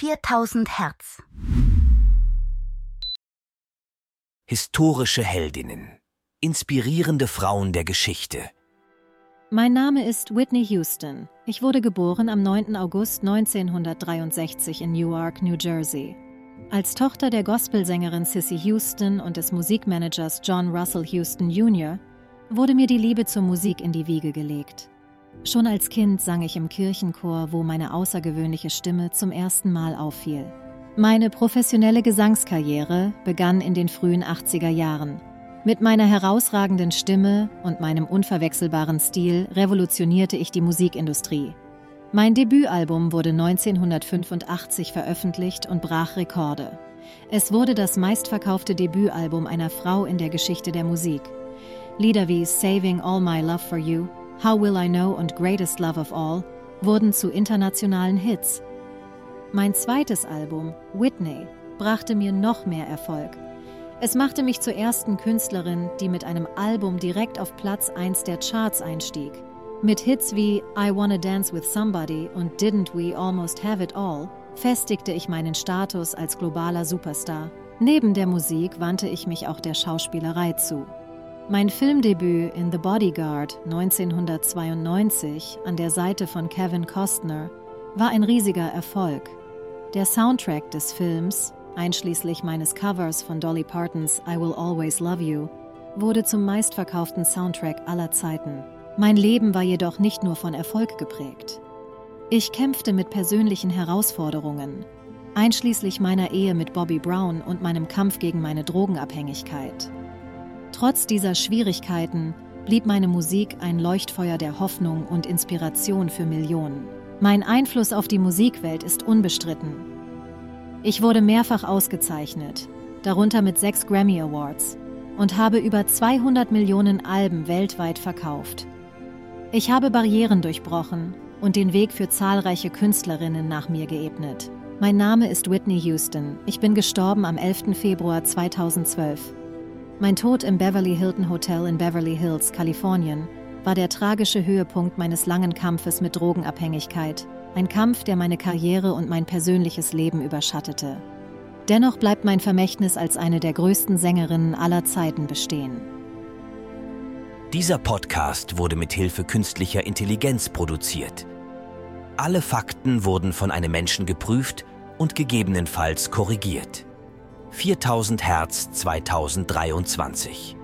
4000 Hertz. Historische Heldinnen. Inspirierende Frauen der Geschichte. Mein Name ist Whitney Houston. Ich wurde geboren am 9. August 1963 in Newark, New Jersey. Als Tochter der Gospelsängerin Sissy Houston und des Musikmanagers John Russell Houston Jr. wurde mir die Liebe zur Musik in die Wiege gelegt. Schon als Kind sang ich im Kirchenchor, wo meine außergewöhnliche Stimme zum ersten Mal auffiel. Meine professionelle Gesangskarriere begann in den frühen 80er Jahren. Mit meiner herausragenden Stimme und meinem unverwechselbaren Stil revolutionierte ich die Musikindustrie. Mein Debütalbum wurde 1985 veröffentlicht und brach Rekorde. Es wurde das meistverkaufte Debütalbum einer Frau in der Geschichte der Musik. Lieder wie Saving All My Love for You, How Will I Know und Greatest Love of All wurden zu internationalen Hits. Mein zweites Album, Whitney, brachte mir noch mehr Erfolg. Es machte mich zur ersten Künstlerin, die mit einem Album direkt auf Platz 1 der Charts einstieg. Mit Hits wie I Wanna Dance with Somebody und Didn't We Almost Have It All festigte ich meinen Status als globaler Superstar. Neben der Musik wandte ich mich auch der Schauspielerei zu. Mein Filmdebüt in The Bodyguard 1992 an der Seite von Kevin Costner war ein riesiger Erfolg. Der Soundtrack des Films einschließlich meines Covers von Dolly Partons I Will Always Love You, wurde zum meistverkauften Soundtrack aller Zeiten. Mein Leben war jedoch nicht nur von Erfolg geprägt. Ich kämpfte mit persönlichen Herausforderungen, einschließlich meiner Ehe mit Bobby Brown und meinem Kampf gegen meine Drogenabhängigkeit. Trotz dieser Schwierigkeiten blieb meine Musik ein Leuchtfeuer der Hoffnung und Inspiration für Millionen. Mein Einfluss auf die Musikwelt ist unbestritten ich wurde mehrfach ausgezeichnet, darunter mit sechs Grammy Awards, und habe über 200 Millionen Alben weltweit verkauft. Ich habe Barrieren durchbrochen und den Weg für zahlreiche Künstlerinnen nach mir geebnet. Mein Name ist Whitney Houston. Ich bin gestorben am 11. Februar 2012. Mein Tod im Beverly Hilton Hotel in Beverly Hills, Kalifornien, war der tragische Höhepunkt meines langen Kampfes mit Drogenabhängigkeit ein Kampf, der meine Karriere und mein persönliches Leben überschattete. Dennoch bleibt mein Vermächtnis als eine der größten Sängerinnen aller Zeiten bestehen. Dieser Podcast wurde mit Hilfe künstlicher Intelligenz produziert. Alle Fakten wurden von einem Menschen geprüft und gegebenenfalls korrigiert. 4000 Hertz 2023